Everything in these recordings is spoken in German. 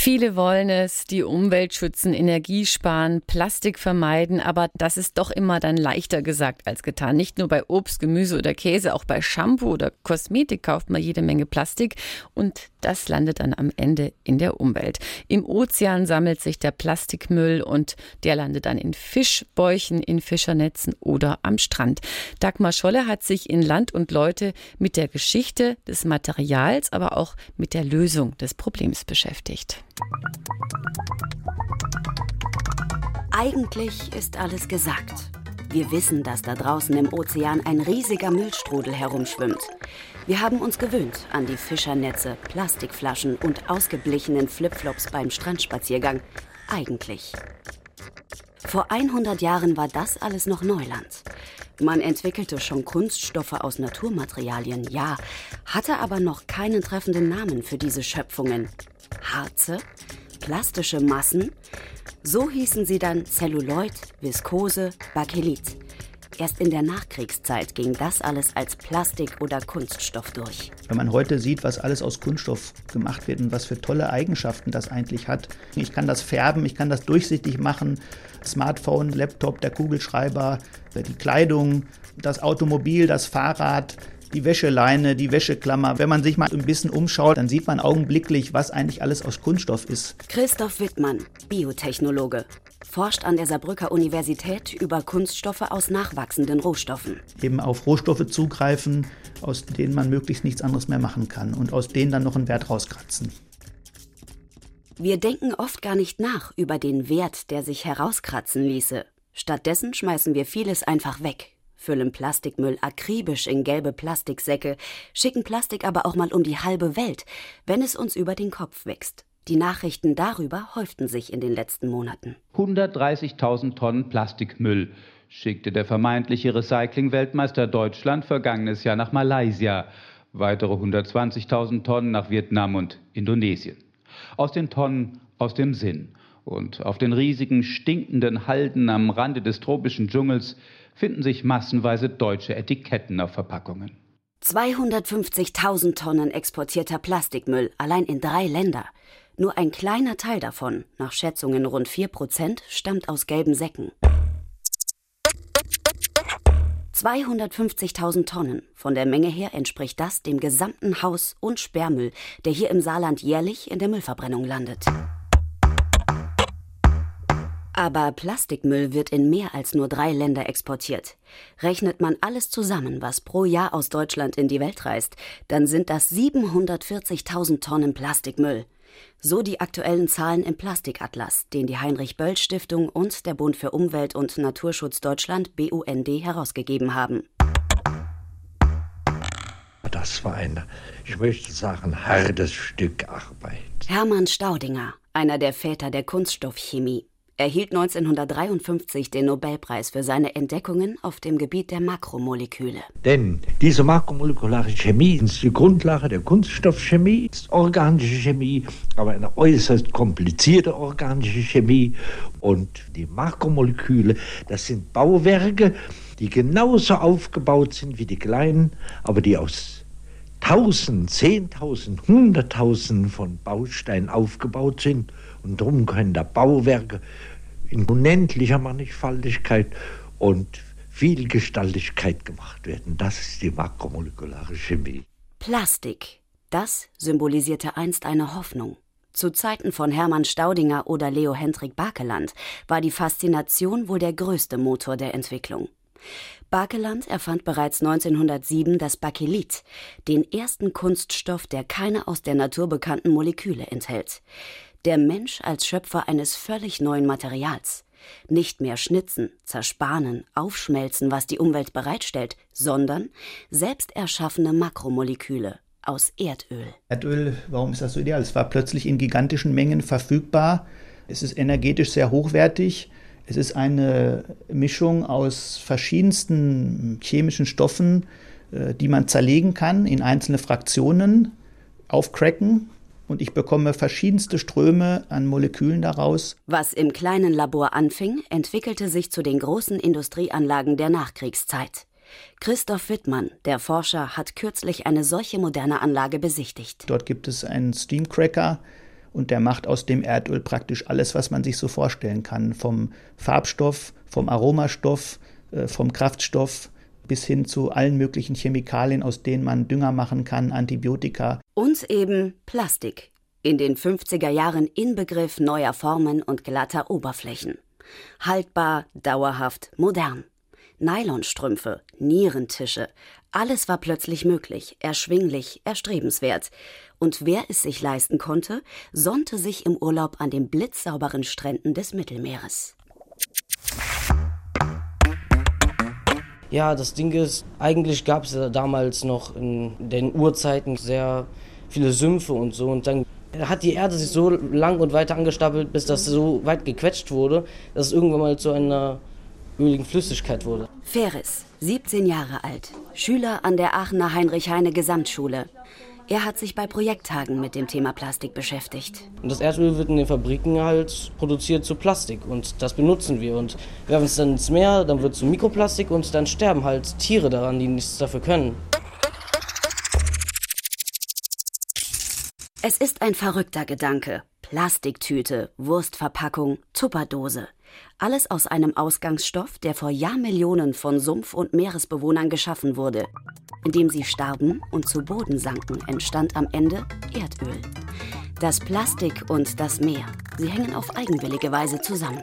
Viele wollen es, die Umwelt schützen, Energie sparen, Plastik vermeiden, aber das ist doch immer dann leichter gesagt als getan. Nicht nur bei Obst, Gemüse oder Käse, auch bei Shampoo oder Kosmetik kauft man jede Menge Plastik und das landet dann am Ende in der Umwelt. Im Ozean sammelt sich der Plastikmüll und der landet dann in Fischbäuchen, in Fischernetzen oder am Strand. Dagmar Scholle hat sich in Land und Leute mit der Geschichte des Materials, aber auch mit der Lösung des Problems beschäftigt. Eigentlich ist alles gesagt. Wir wissen, dass da draußen im Ozean ein riesiger Müllstrudel herumschwimmt. Wir haben uns gewöhnt an die Fischernetze, Plastikflaschen und ausgeblichenen Flipflops beim Strandspaziergang. Eigentlich. Vor 100 Jahren war das alles noch Neuland. Man entwickelte schon Kunststoffe aus Naturmaterialien, ja, hatte aber noch keinen treffenden Namen für diese Schöpfungen. Harze, plastische Massen, so hießen sie dann Zelluloid, Viskose, Bakelit. Erst in der Nachkriegszeit ging das alles als Plastik oder Kunststoff durch. Wenn man heute sieht, was alles aus Kunststoff gemacht wird und was für tolle Eigenschaften das eigentlich hat. Ich kann das färben, ich kann das durchsichtig machen. Smartphone, Laptop, der Kugelschreiber, die Kleidung, das Automobil, das Fahrrad, die Wäscheleine, die Wäscheklammer. Wenn man sich mal ein bisschen umschaut, dann sieht man augenblicklich, was eigentlich alles aus Kunststoff ist. Christoph Wittmann, Biotechnologe, forscht an der Saarbrücker Universität über Kunststoffe aus nachwachsenden Rohstoffen. Eben auf Rohstoffe zugreifen, aus denen man möglichst nichts anderes mehr machen kann und aus denen dann noch einen Wert rauskratzen. Wir denken oft gar nicht nach über den Wert, der sich herauskratzen ließe. Stattdessen schmeißen wir vieles einfach weg, füllen Plastikmüll akribisch in gelbe Plastiksäcke, schicken Plastik aber auch mal um die halbe Welt, wenn es uns über den Kopf wächst. Die Nachrichten darüber häuften sich in den letzten Monaten. 130.000 Tonnen Plastikmüll schickte der vermeintliche Recycling-Weltmeister Deutschland vergangenes Jahr nach Malaysia, weitere 120.000 Tonnen nach Vietnam und Indonesien. Aus den Tonnen aus dem Sinn. Und auf den riesigen, stinkenden Halden am Rande des tropischen Dschungels finden sich massenweise deutsche Etiketten auf Verpackungen. 250.000 Tonnen exportierter Plastikmüll allein in drei Länder. Nur ein kleiner Teil davon, nach Schätzungen rund 4 Prozent, stammt aus gelben Säcken. 250.000 Tonnen. Von der Menge her entspricht das dem gesamten Haus- und Sperrmüll, der hier im Saarland jährlich in der Müllverbrennung landet. Aber Plastikmüll wird in mehr als nur drei Länder exportiert. Rechnet man alles zusammen, was pro Jahr aus Deutschland in die Welt reist, dann sind das 740.000 Tonnen Plastikmüll. So die aktuellen Zahlen im Plastikatlas, den die Heinrich-Böll-Stiftung und der Bund für Umwelt und Naturschutz Deutschland BUND herausgegeben haben. Das war ein, ich möchte sagen, hartes Stück Arbeit. Hermann Staudinger, einer der Väter der Kunststoffchemie, erhielt 1953 den Nobelpreis für seine Entdeckungen auf dem Gebiet der Makromoleküle. Denn diese makromolekulare Chemie ist die Grundlage der Kunststoffchemie, ist organische Chemie, aber eine äußerst komplizierte organische Chemie. Und die Makromoleküle, das sind Bauwerke, die genauso aufgebaut sind wie die kleinen, aber die aus Tausend, Zehntausend, Hunderttausenden von Bausteinen aufgebaut sind. Und darum können da Bauwerke in unendlicher Mannigfaltigkeit und Vielgestaltigkeit gemacht werden. Das ist die makromolekulare Chemie. Plastik, das symbolisierte einst eine Hoffnung. Zu Zeiten von Hermann Staudinger oder Leo Hendrik Bakeland war die Faszination wohl der größte Motor der Entwicklung. Bakeland erfand bereits 1907 das Bakelit, den ersten Kunststoff, der keine aus der Natur bekannten Moleküle enthält. Der Mensch als Schöpfer eines völlig neuen Materials. Nicht mehr schnitzen, zersparen, aufschmelzen, was die Umwelt bereitstellt, sondern selbst erschaffene Makromoleküle aus Erdöl. Erdöl, warum ist das so ideal? Es war plötzlich in gigantischen Mengen verfügbar. Es ist energetisch sehr hochwertig. Es ist eine Mischung aus verschiedensten chemischen Stoffen, äh, die man zerlegen kann in einzelne Fraktionen, aufcracken und ich bekomme verschiedenste Ströme an Molekülen daraus. Was im kleinen Labor anfing, entwickelte sich zu den großen Industrieanlagen der Nachkriegszeit. Christoph Wittmann, der Forscher, hat kürzlich eine solche moderne Anlage besichtigt. Dort gibt es einen Steamcracker und der macht aus dem Erdöl praktisch alles, was man sich so vorstellen kann. Vom Farbstoff, vom Aromastoff, äh, vom Kraftstoff bis hin zu allen möglichen Chemikalien, aus denen man Dünger machen kann, Antibiotika. Und eben Plastik. In den 50er Jahren Inbegriff neuer Formen und glatter Oberflächen. Haltbar, dauerhaft, modern. Nylonstrümpfe, Nierentische, alles war plötzlich möglich, erschwinglich, erstrebenswert. Und wer es sich leisten konnte, sonnte sich im Urlaub an den blitzsauberen Stränden des Mittelmeeres. Ja, das Ding ist, eigentlich gab es ja damals noch in den Urzeiten sehr viele Sümpfe und so. Und dann hat die Erde sich so lang und weiter angestapelt, bis das so weit gequetscht wurde, dass es irgendwann mal zu einer öligen Flüssigkeit wurde. Ferris, 17 Jahre alt, Schüler an der Aachener Heinrich-Heine Gesamtschule. Er hat sich bei Projekttagen mit dem Thema Plastik beschäftigt. Und das Erdöl wird in den Fabriken halt produziert zu Plastik und das benutzen wir und werfen es dann ins Meer, dann wird es zu Mikroplastik und dann sterben halt Tiere daran, die nichts dafür können. Es ist ein verrückter Gedanke. Plastiktüte, Wurstverpackung, Tupperdose. Alles aus einem Ausgangsstoff, der vor Jahrmillionen von Sumpf- und Meeresbewohnern geschaffen wurde. Indem sie starben und zu Boden sanken, entstand am Ende Erdöl. Das Plastik und das Meer, sie hängen auf eigenwillige Weise zusammen.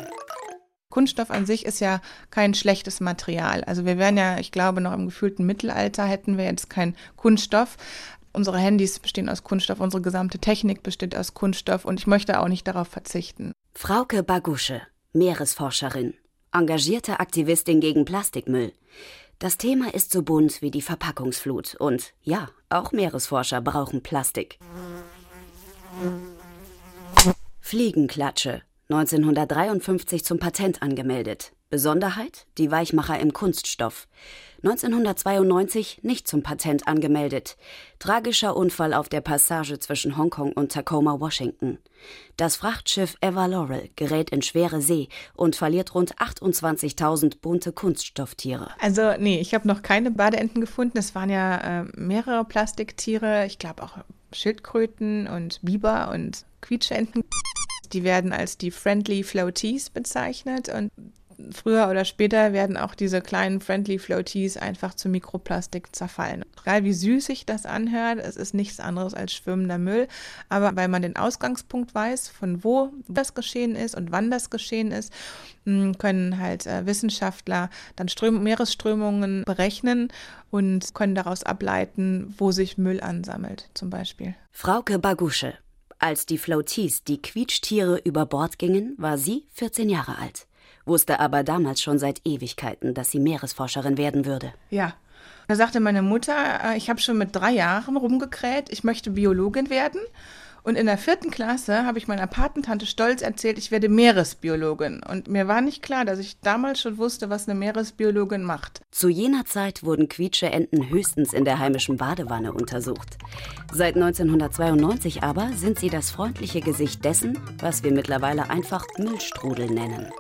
Kunststoff an sich ist ja kein schlechtes Material. Also wir wären ja, ich glaube, noch im gefühlten Mittelalter hätten wir jetzt keinen Kunststoff. Unsere Handys bestehen aus Kunststoff, unsere gesamte Technik besteht aus Kunststoff und ich möchte auch nicht darauf verzichten. Frauke Bagusche, Meeresforscherin, engagierte Aktivistin gegen Plastikmüll. Das Thema ist so bunt wie die Verpackungsflut und ja, auch Meeresforscher brauchen Plastik. Fliegenklatsche, 1953 zum Patent angemeldet. Besonderheit? Die Weichmacher im Kunststoff. 1992 nicht zum Patent angemeldet. Tragischer Unfall auf der Passage zwischen Hongkong und Tacoma, Washington. Das Frachtschiff Ever Laurel gerät in schwere See und verliert rund 28.000 bunte Kunststofftiere. Also nee, ich habe noch keine Badeenten gefunden. Es waren ja äh, mehrere Plastiktiere. Ich glaube auch Schildkröten und Biber und Quietschenten. Die werden als die Friendly Floaties bezeichnet und früher oder später werden auch diese kleinen Friendly Floaties einfach zu Mikroplastik zerfallen. Egal wie süß sich das anhört, es ist nichts anderes als schwimmender Müll. Aber weil man den Ausgangspunkt weiß, von wo das geschehen ist und wann das geschehen ist, hm, können halt äh, Wissenschaftler dann Ström Meeresströmungen berechnen und können daraus ableiten, wo sich Müll ansammelt, zum Beispiel. Frauke Bagusche. Als die Floaties, die Quietschtiere über Bord gingen, war sie 14 Jahre alt wusste aber damals schon seit Ewigkeiten, dass sie Meeresforscherin werden würde. Ja. Da sagte meine Mutter, äh, ich habe schon mit drei Jahren rumgekräht, ich möchte Biologin werden. Und in der vierten Klasse habe ich meiner Patentante stolz erzählt, ich werde Meeresbiologin. Und mir war nicht klar, dass ich damals schon wusste, was eine Meeresbiologin macht. Zu jener Zeit wurden Quietscheenten höchstens in der heimischen Badewanne untersucht. Seit 1992 aber sind sie das freundliche Gesicht dessen, was wir mittlerweile einfach Müllstrudel nennen.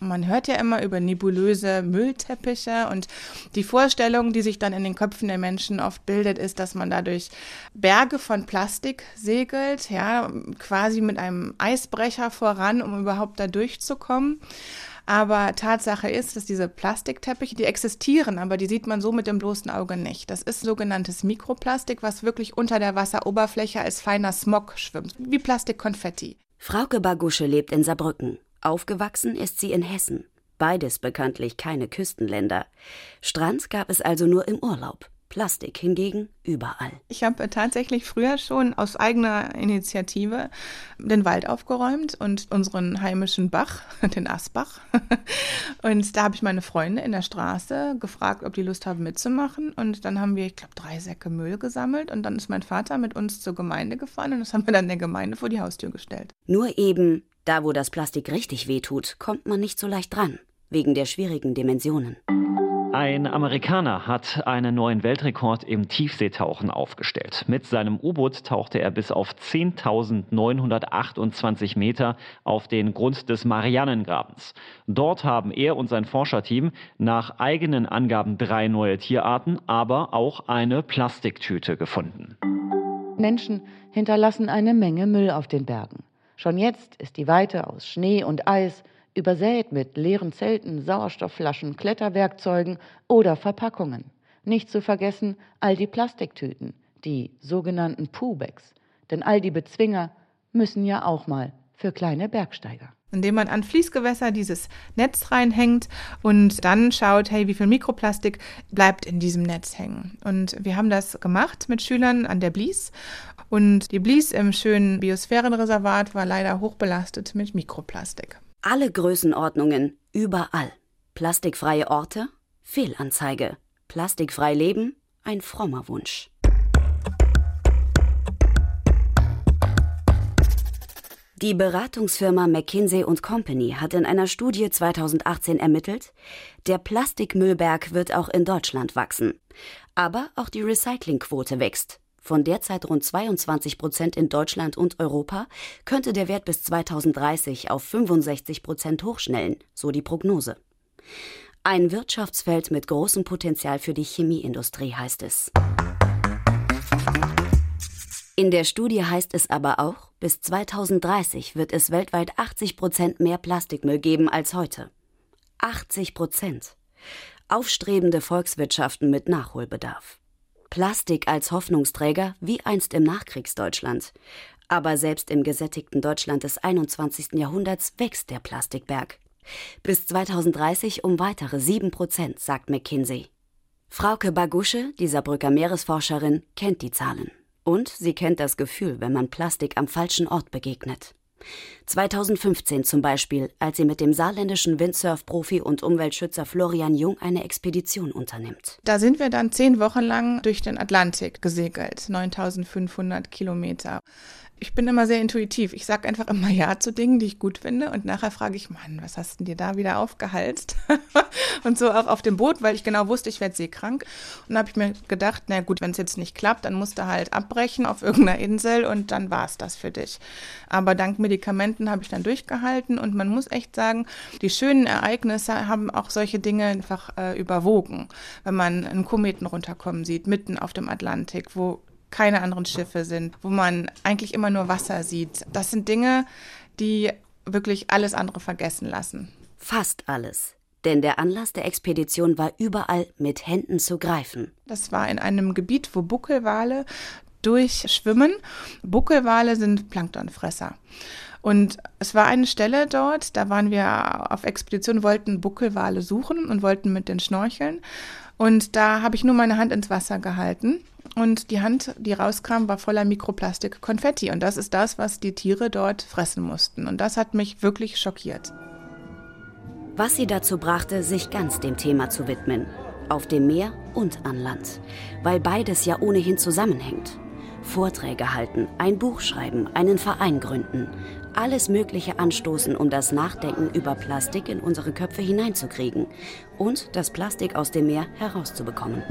Man hört ja immer über nebulöse Müllteppiche und die Vorstellung, die sich dann in den Köpfen der Menschen oft bildet, ist, dass man dadurch Berge von Plastik segelt, ja, quasi mit einem Eisbrecher voran, um überhaupt da durchzukommen. Aber Tatsache ist, dass diese Plastikteppiche, die existieren, aber die sieht man so mit dem bloßen Auge nicht. Das ist sogenanntes Mikroplastik, was wirklich unter der Wasseroberfläche als feiner Smog schwimmt, wie Plastikkonfetti. Frauke Bagusche lebt in Saarbrücken. Aufgewachsen ist sie in Hessen. Beides bekanntlich keine Küstenländer. Strand gab es also nur im Urlaub. Plastik hingegen überall. Ich habe tatsächlich früher schon aus eigener Initiative den Wald aufgeräumt und unseren heimischen Bach, den Asbach. Und da habe ich meine Freunde in der Straße gefragt, ob die Lust haben mitzumachen. Und dann haben wir, ich glaube, drei Säcke Müll gesammelt. Und dann ist mein Vater mit uns zur Gemeinde gefahren und das haben wir dann der Gemeinde vor die Haustür gestellt. Nur eben, da wo das Plastik richtig wehtut, kommt man nicht so leicht dran, wegen der schwierigen Dimensionen. Ein Amerikaner hat einen neuen Weltrekord im Tiefseetauchen aufgestellt. Mit seinem U-Boot tauchte er bis auf 10.928 Meter auf den Grund des Marianengrabens. Dort haben er und sein Forscherteam nach eigenen Angaben drei neue Tierarten, aber auch eine Plastiktüte gefunden. Menschen hinterlassen eine Menge Müll auf den Bergen. Schon jetzt ist die Weite aus Schnee und Eis übersät mit leeren Zelten, Sauerstoffflaschen, Kletterwerkzeugen oder Verpackungen. Nicht zu vergessen all die Plastiktüten, die sogenannten Poobags. Denn all die Bezwinger müssen ja auch mal für kleine Bergsteiger indem man an Fließgewässer dieses Netz reinhängt und dann schaut, hey, wie viel Mikroplastik bleibt in diesem Netz hängen. Und wir haben das gemacht mit Schülern an der Blies. Und die Blies im schönen Biosphärenreservat war leider hochbelastet mit Mikroplastik. Alle Größenordnungen, überall. Plastikfreie Orte? Fehlanzeige. Plastikfrei leben? Ein frommer Wunsch. Die Beratungsfirma McKinsey Company hat in einer Studie 2018 ermittelt, der Plastikmüllberg wird auch in Deutschland wachsen. Aber auch die Recyclingquote wächst. Von derzeit rund 22 Prozent in Deutschland und Europa könnte der Wert bis 2030 auf 65 Prozent hochschnellen, so die Prognose. Ein Wirtschaftsfeld mit großem Potenzial für die Chemieindustrie heißt es. In der Studie heißt es aber auch, bis 2030 wird es weltweit 80 Prozent mehr Plastikmüll geben als heute. 80 Prozent. Aufstrebende Volkswirtschaften mit Nachholbedarf. Plastik als Hoffnungsträger wie einst im Nachkriegsdeutschland. Aber selbst im gesättigten Deutschland des 21. Jahrhunderts wächst der Plastikberg. Bis 2030 um weitere 7 Prozent, sagt McKinsey. Frauke Bagusche, die Saarbrücker Meeresforscherin, kennt die Zahlen. Und sie kennt das Gefühl, wenn man Plastik am falschen Ort begegnet. 2015 zum Beispiel, als sie mit dem saarländischen Windsurf-Profi und Umweltschützer Florian Jung eine Expedition unternimmt. Da sind wir dann zehn Wochen lang durch den Atlantik gesegelt, 9500 Kilometer ich bin immer sehr intuitiv. Ich sage einfach immer Ja zu Dingen, die ich gut finde. Und nachher frage ich, Mann, was hast denn dir da wieder aufgehalst? und so auch auf dem Boot, weil ich genau wusste, ich werde seekrank. Und dann habe ich mir gedacht, na gut, wenn es jetzt nicht klappt, dann musst du halt abbrechen auf irgendeiner Insel und dann war es das für dich. Aber dank Medikamenten habe ich dann durchgehalten und man muss echt sagen, die schönen Ereignisse haben auch solche Dinge einfach äh, überwogen. Wenn man einen Kometen runterkommen sieht, mitten auf dem Atlantik, wo keine anderen Schiffe sind, wo man eigentlich immer nur Wasser sieht. Das sind Dinge, die wirklich alles andere vergessen lassen. Fast alles. Denn der Anlass der Expedition war überall mit Händen zu greifen. Das war in einem Gebiet, wo Buckelwale durchschwimmen. Buckelwale sind Planktonfresser. Und es war eine Stelle dort, da waren wir auf Expedition, wollten Buckelwale suchen und wollten mit den schnorcheln. Und da habe ich nur meine Hand ins Wasser gehalten und die Hand, die rauskam, war voller Mikroplastik-Konfetti. Und das ist das, was die Tiere dort fressen mussten. Und das hat mich wirklich schockiert. Was sie dazu brachte, sich ganz dem Thema zu widmen. Auf dem Meer und an Land. Weil beides ja ohnehin zusammenhängt. Vorträge halten, ein Buch schreiben, einen Verein gründen. Alles Mögliche anstoßen, um das Nachdenken über Plastik in unsere Köpfe hineinzukriegen und das Plastik aus dem Meer herauszubekommen.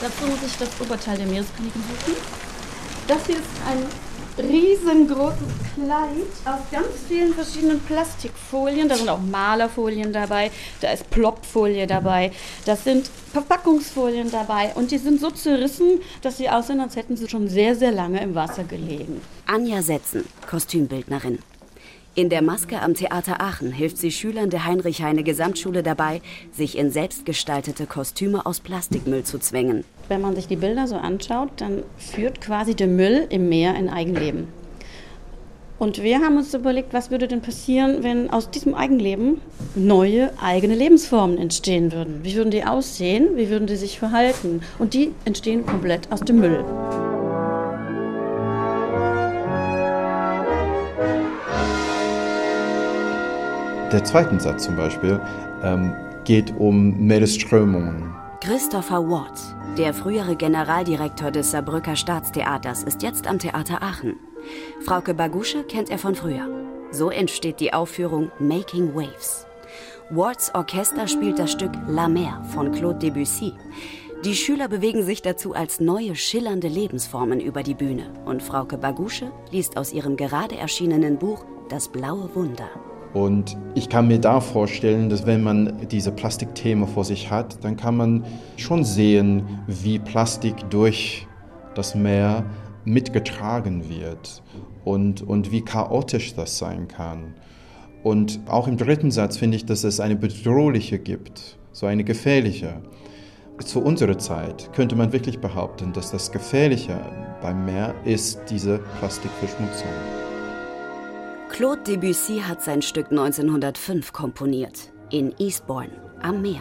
Dazu muss ich das Oberteil der Meereskönigin suchen. Das hier ist ein riesengroßes Kleid aus ganz vielen verschiedenen Plastikfolien. Da sind auch Malerfolien dabei, da ist Plopfolie dabei, das sind Verpackungsfolien dabei und die sind so zerrissen, dass sie aussehen, als hätten sie schon sehr, sehr lange im Wasser gelegen. Anja Setzen, Kostümbildnerin. In der Maske am Theater Aachen hilft sie Schülern der Heinrich-Heine-Gesamtschule dabei, sich in selbstgestaltete Kostüme aus Plastikmüll zu zwängen. Wenn man sich die Bilder so anschaut, dann führt quasi der Müll im Meer ein Eigenleben. Und wir haben uns überlegt, was würde denn passieren, wenn aus diesem Eigenleben neue eigene Lebensformen entstehen würden? Wie würden die aussehen? Wie würden die sich verhalten? Und die entstehen komplett aus dem Müll. Der zweite Satz zum Beispiel ähm, geht um Meeresströmungen. Christopher Watt, der frühere Generaldirektor des Saarbrücker Staatstheaters, ist jetzt am Theater Aachen. Frauke Bagusche kennt er von früher. So entsteht die Aufführung Making Waves. Wards Orchester spielt das Stück La Mer von Claude Debussy. Die Schüler bewegen sich dazu als neue schillernde Lebensformen über die Bühne und Frauke Bagusche liest aus ihrem gerade erschienenen Buch Das blaue Wunder. Und ich kann mir da vorstellen, dass wenn man diese Plastikthemen vor sich hat, dann kann man schon sehen, wie Plastik durch das Meer mitgetragen wird und, und wie chaotisch das sein kann. Und auch im dritten Satz finde ich, dass es eine bedrohliche gibt, so eine gefährliche. Zu unserer Zeit könnte man wirklich behaupten, dass das Gefährliche beim Meer ist diese Plastikverschmutzung. Claude Debussy hat sein Stück 1905 komponiert, in Eastbourne am Meer.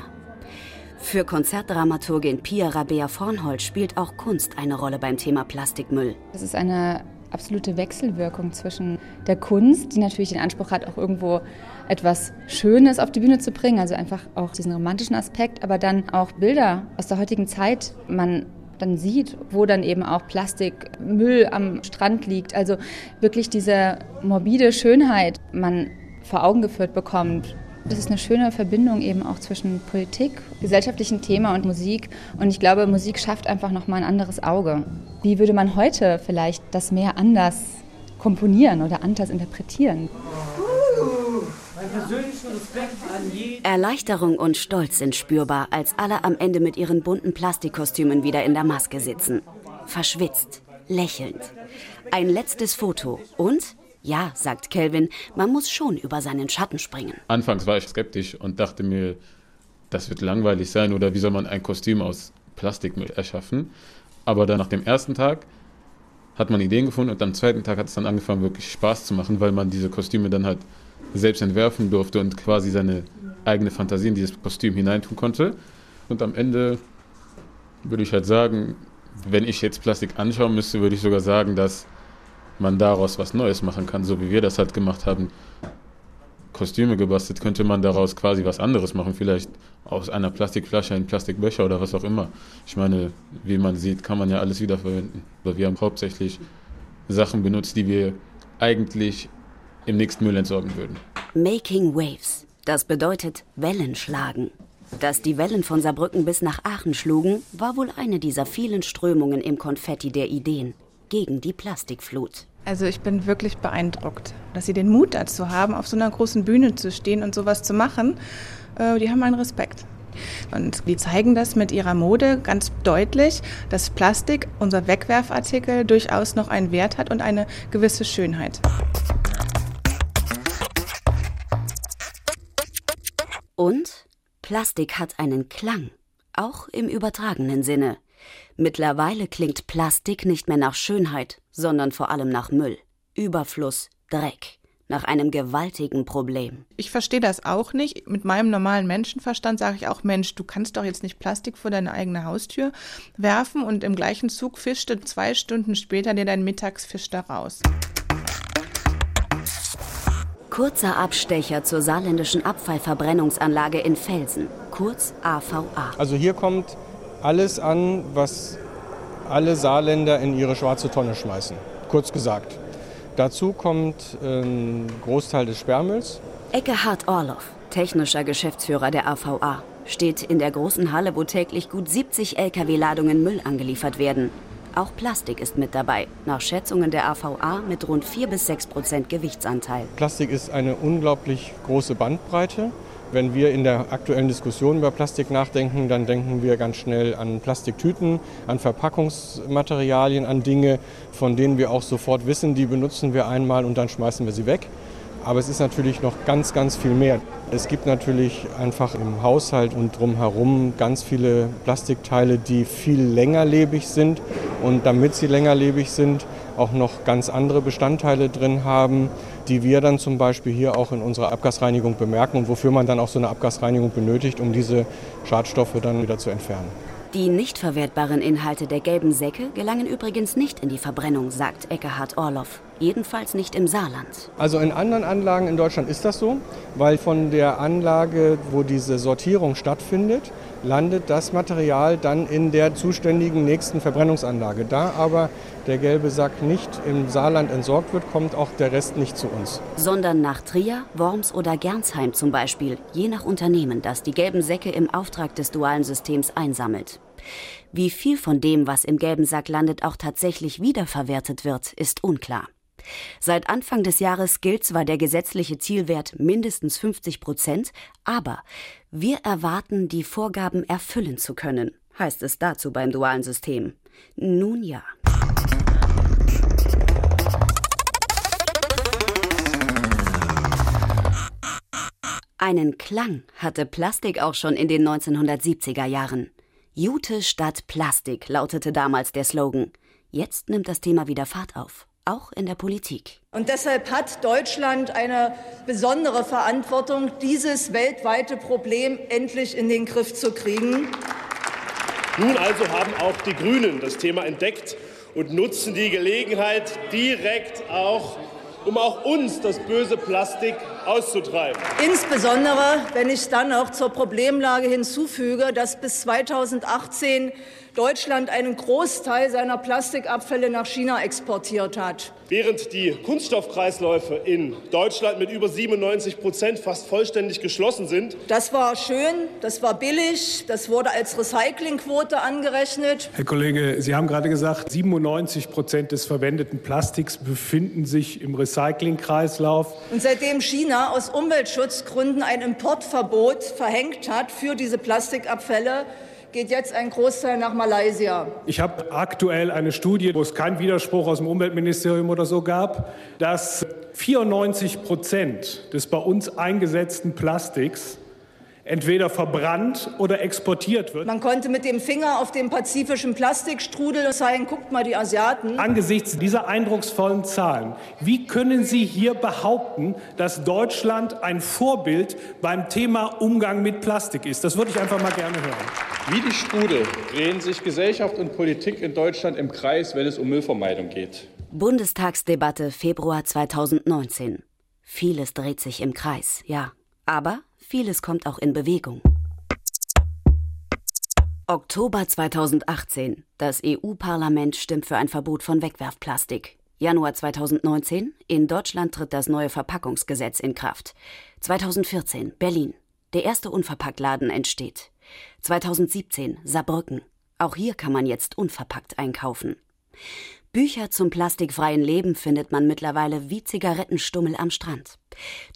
Für Konzertdramaturgin Pia Rabea Vornhold spielt auch Kunst eine Rolle beim Thema Plastikmüll. Es ist eine absolute Wechselwirkung zwischen der Kunst, die natürlich den Anspruch hat, auch irgendwo etwas Schönes auf die Bühne zu bringen, also einfach auch diesen romantischen Aspekt, aber dann auch Bilder aus der heutigen Zeit. Man dann sieht, wo dann eben auch Plastikmüll am Strand liegt. Also wirklich diese morbide Schönheit man vor Augen geführt bekommt. Das ist eine schöne Verbindung eben auch zwischen Politik, gesellschaftlichen Thema und Musik. Und ich glaube, Musik schafft einfach nochmal ein anderes Auge. Wie würde man heute vielleicht das Meer anders komponieren oder anders interpretieren? Erleichterung und Stolz sind spürbar, als alle am Ende mit ihren bunten Plastikkostümen wieder in der Maske sitzen. Verschwitzt, lächelnd. Ein letztes Foto und ja, sagt Kelvin, man muss schon über seinen Schatten springen. Anfangs war ich skeptisch und dachte mir, das wird langweilig sein oder wie soll man ein Kostüm aus Plastikmüll erschaffen. Aber dann nach dem ersten Tag hat man Ideen gefunden und am zweiten Tag hat es dann angefangen, wirklich Spaß zu machen, weil man diese Kostüme dann halt selbst entwerfen durfte und quasi seine eigene Fantasie in dieses Kostüm hineintun konnte. Und am Ende würde ich halt sagen, wenn ich jetzt Plastik anschauen müsste, würde ich sogar sagen, dass man daraus was Neues machen kann, so wie wir das halt gemacht haben. Kostüme gebastelt, könnte man daraus quasi was anderes machen, vielleicht aus einer Plastikflasche einen Plastikbecher oder was auch immer. Ich meine, wie man sieht, kann man ja alles wiederverwenden. Aber wir haben hauptsächlich Sachen benutzt, die wir eigentlich im nächsten Müll entsorgen würden. Making Waves, das bedeutet Wellen schlagen. Dass die Wellen von Saarbrücken bis nach Aachen schlugen, war wohl eine dieser vielen Strömungen im Konfetti der Ideen gegen die Plastikflut. Also ich bin wirklich beeindruckt, dass sie den Mut dazu haben, auf so einer großen Bühne zu stehen und sowas zu machen. Äh, die haben meinen Respekt. Und die zeigen das mit ihrer Mode ganz deutlich, dass Plastik, unser Wegwerfartikel, durchaus noch einen Wert hat und eine gewisse Schönheit. Und Plastik hat einen Klang, auch im übertragenen Sinne. Mittlerweile klingt Plastik nicht mehr nach Schönheit, sondern vor allem nach Müll, Überfluss, Dreck, nach einem gewaltigen Problem. Ich verstehe das auch nicht. Mit meinem normalen Menschenverstand sage ich auch, Mensch, du kannst doch jetzt nicht Plastik vor deine eigene Haustür werfen und im gleichen Zug fischt du zwei Stunden später dir dein Mittagsfisch da raus. Kurzer Abstecher zur saarländischen Abfallverbrennungsanlage in Felsen, kurz AVA. Also hier kommt alles an, was alle Saarländer in ihre schwarze Tonne schmeißen, kurz gesagt. Dazu kommt ein Großteil des Sperrmülls. Eckehard Orloff, technischer Geschäftsführer der AVA, steht in der großen Halle, wo täglich gut 70 Lkw-Ladungen Müll angeliefert werden. Auch Plastik ist mit dabei, nach Schätzungen der AVA mit rund 4 bis 6 Prozent Gewichtsanteil. Plastik ist eine unglaublich große Bandbreite. Wenn wir in der aktuellen Diskussion über Plastik nachdenken, dann denken wir ganz schnell an Plastiktüten, an Verpackungsmaterialien, an Dinge, von denen wir auch sofort wissen, die benutzen wir einmal und dann schmeißen wir sie weg. Aber es ist natürlich noch ganz, ganz viel mehr. Es gibt natürlich einfach im Haushalt und drumherum ganz viele Plastikteile, die viel längerlebig sind und damit sie längerlebig sind, auch noch ganz andere Bestandteile drin haben, die wir dann zum Beispiel hier auch in unserer Abgasreinigung bemerken und wofür man dann auch so eine Abgasreinigung benötigt, um diese Schadstoffe dann wieder zu entfernen. Die nicht verwertbaren Inhalte der gelben Säcke gelangen übrigens nicht in die Verbrennung, sagt Eckehard Orloff. Jedenfalls nicht im Saarland. Also in anderen Anlagen in Deutschland ist das so, weil von der Anlage, wo diese Sortierung stattfindet, landet das Material dann in der zuständigen nächsten Verbrennungsanlage. Da aber der gelbe Sack nicht im Saarland entsorgt wird, kommt auch der Rest nicht zu uns. Sondern nach Trier, Worms oder Gernsheim zum Beispiel, je nach Unternehmen, das die gelben Säcke im Auftrag des dualen Systems einsammelt. Wie viel von dem, was im gelben Sack landet, auch tatsächlich wiederverwertet wird, ist unklar. Seit Anfang des Jahres gilt zwar der gesetzliche Zielwert mindestens 50 Prozent, aber wir erwarten, die Vorgaben erfüllen zu können, heißt es dazu beim dualen System. Nun ja. Einen Klang hatte Plastik auch schon in den 1970er Jahren. Jute statt Plastik lautete damals der Slogan. Jetzt nimmt das Thema wieder Fahrt auf auch in der Politik. Und deshalb hat Deutschland eine besondere Verantwortung, dieses weltweite Problem endlich in den Griff zu kriegen. Nun also haben auch die Grünen das Thema entdeckt und nutzen die Gelegenheit direkt auch, um auch uns das böse Plastik auszutreiben. Insbesondere, wenn ich dann auch zur Problemlage hinzufüge, dass bis 2018 Deutschland einen Großteil seiner Plastikabfälle nach China exportiert hat. Während die Kunststoffkreisläufe in Deutschland mit über 97 Prozent fast vollständig geschlossen sind. Das war schön, das war billig, das wurde als Recyclingquote angerechnet. Herr Kollege, Sie haben gerade gesagt, 97 Prozent des verwendeten Plastiks befinden sich im Recyclingkreislauf. Und seitdem China aus Umweltschutzgründen ein Importverbot verhängt hat für diese Plastikabfälle, geht jetzt ein Großteil nach Malaysia. Ich habe aktuell eine Studie, wo es keinen Widerspruch aus dem Umweltministerium oder so gab, dass 94 Prozent des bei uns eingesetzten Plastiks entweder verbrannt oder exportiert wird. Man konnte mit dem Finger auf dem pazifischen Plastikstrudel zeigen, guckt mal die Asiaten. Angesichts dieser eindrucksvollen Zahlen, wie können Sie hier behaupten, dass Deutschland ein Vorbild beim Thema Umgang mit Plastik ist? Das würde ich einfach mal gerne hören. Wie die Strudel drehen sich Gesellschaft und Politik in Deutschland im Kreis, wenn es um Müllvermeidung geht. Bundestagsdebatte Februar 2019. Vieles dreht sich im Kreis, ja. Aber Vieles kommt auch in Bewegung. Oktober 2018. Das EU-Parlament stimmt für ein Verbot von Wegwerfplastik. Januar 2019. In Deutschland tritt das neue Verpackungsgesetz in Kraft. 2014. Berlin. Der erste Unverpacktladen entsteht. 2017. Saarbrücken. Auch hier kann man jetzt unverpackt einkaufen. Bücher zum plastikfreien Leben findet man mittlerweile wie Zigarettenstummel am Strand.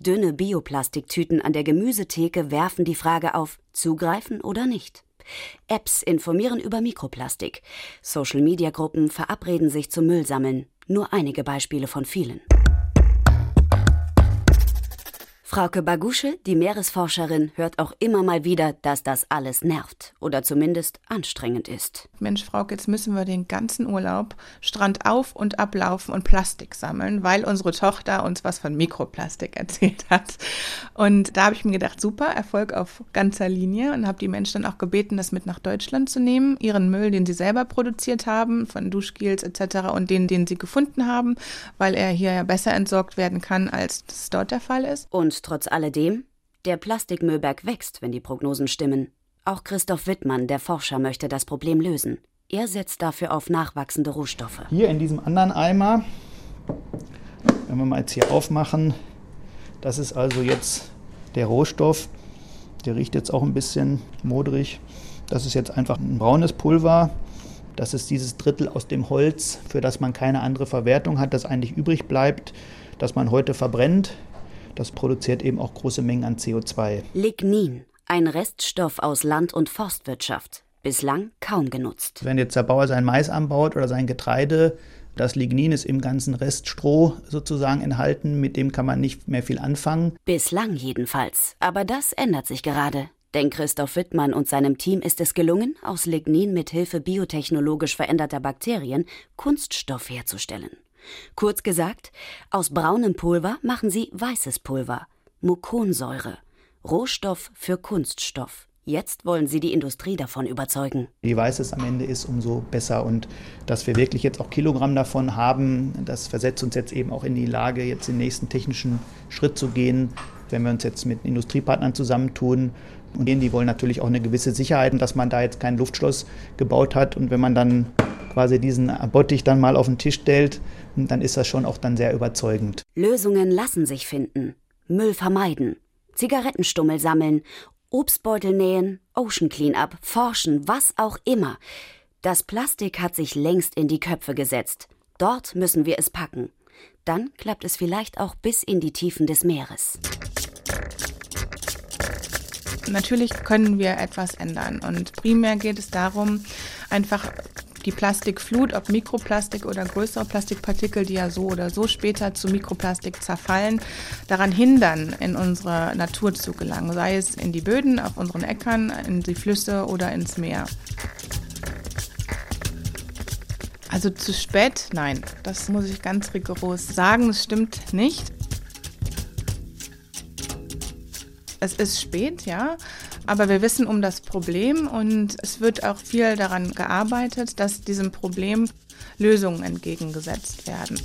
Dünne Bioplastiktüten an der Gemüsetheke werfen die Frage auf, zugreifen oder nicht. Apps informieren über Mikroplastik. Social-Media-Gruppen verabreden sich zum Müllsammeln. Nur einige Beispiele von vielen. Frauke Bagusche, die Meeresforscherin, hört auch immer mal wieder, dass das alles nervt oder zumindest anstrengend ist. Mensch, Frauke, jetzt müssen wir den ganzen Urlaub Strand auf und ablaufen und Plastik sammeln, weil unsere Tochter uns was von Mikroplastik erzählt hat. Und da habe ich mir gedacht, super, Erfolg auf ganzer Linie und habe die Menschen dann auch gebeten, das mit nach Deutschland zu nehmen, ihren Müll, den sie selber produziert haben, von Duschgels etc. und den, den sie gefunden haben, weil er hier ja besser entsorgt werden kann, als das dort der Fall ist. Und trotz alledem, der Plastikmüllberg wächst, wenn die Prognosen stimmen. Auch Christoph Wittmann, der Forscher, möchte das Problem lösen. Er setzt dafür auf nachwachsende Rohstoffe. Hier in diesem anderen Eimer, wenn wir mal jetzt hier aufmachen, das ist also jetzt der Rohstoff. Der riecht jetzt auch ein bisschen modrig. Das ist jetzt einfach ein braunes Pulver. Das ist dieses Drittel aus dem Holz, für das man keine andere Verwertung hat, das eigentlich übrig bleibt, das man heute verbrennt. Das produziert eben auch große Mengen an CO2. Lignin, ein Reststoff aus Land- und Forstwirtschaft. Bislang kaum genutzt. Wenn jetzt der Bauer sein Mais anbaut oder sein Getreide, das Lignin ist im ganzen Reststroh sozusagen enthalten, mit dem kann man nicht mehr viel anfangen. Bislang jedenfalls. Aber das ändert sich gerade. Denn Christoph Wittmann und seinem Team ist es gelungen, aus Lignin mit Hilfe biotechnologisch veränderter Bakterien Kunststoff herzustellen. Kurz gesagt, aus braunem Pulver machen sie weißes Pulver, Mukonsäure, Rohstoff für Kunststoff. Jetzt wollen sie die Industrie davon überzeugen. Je weiß es am Ende ist, umso besser. Und dass wir wirklich jetzt auch Kilogramm davon haben, das versetzt uns jetzt eben auch in die Lage, jetzt den nächsten technischen Schritt zu gehen, wenn wir uns jetzt mit Industriepartnern zusammentun. Und die wollen natürlich auch eine gewisse Sicherheit, dass man da jetzt kein Luftschloss gebaut hat. Und wenn man dann quasi diesen Bottich dann mal auf den Tisch stellt, dann ist das schon auch dann sehr überzeugend. Lösungen lassen sich finden. Müll vermeiden, Zigarettenstummel sammeln, Obstbeutel nähen, Ocean Cleanup, forschen, was auch immer. Das Plastik hat sich längst in die Köpfe gesetzt. Dort müssen wir es packen. Dann klappt es vielleicht auch bis in die Tiefen des Meeres. Natürlich können wir etwas ändern und primär geht es darum, einfach die Plastikflut, ob Mikroplastik oder größere Plastikpartikel, die ja so oder so später zu Mikroplastik zerfallen, daran hindern, in unsere Natur zu gelangen, sei es in die Böden, auf unseren Äckern, in die Flüsse oder ins Meer. Also zu spät? Nein, das muss ich ganz rigoros sagen. Es stimmt nicht. Es ist spät, ja, aber wir wissen um das Problem und es wird auch viel daran gearbeitet, dass diesem Problem Lösungen entgegengesetzt werden.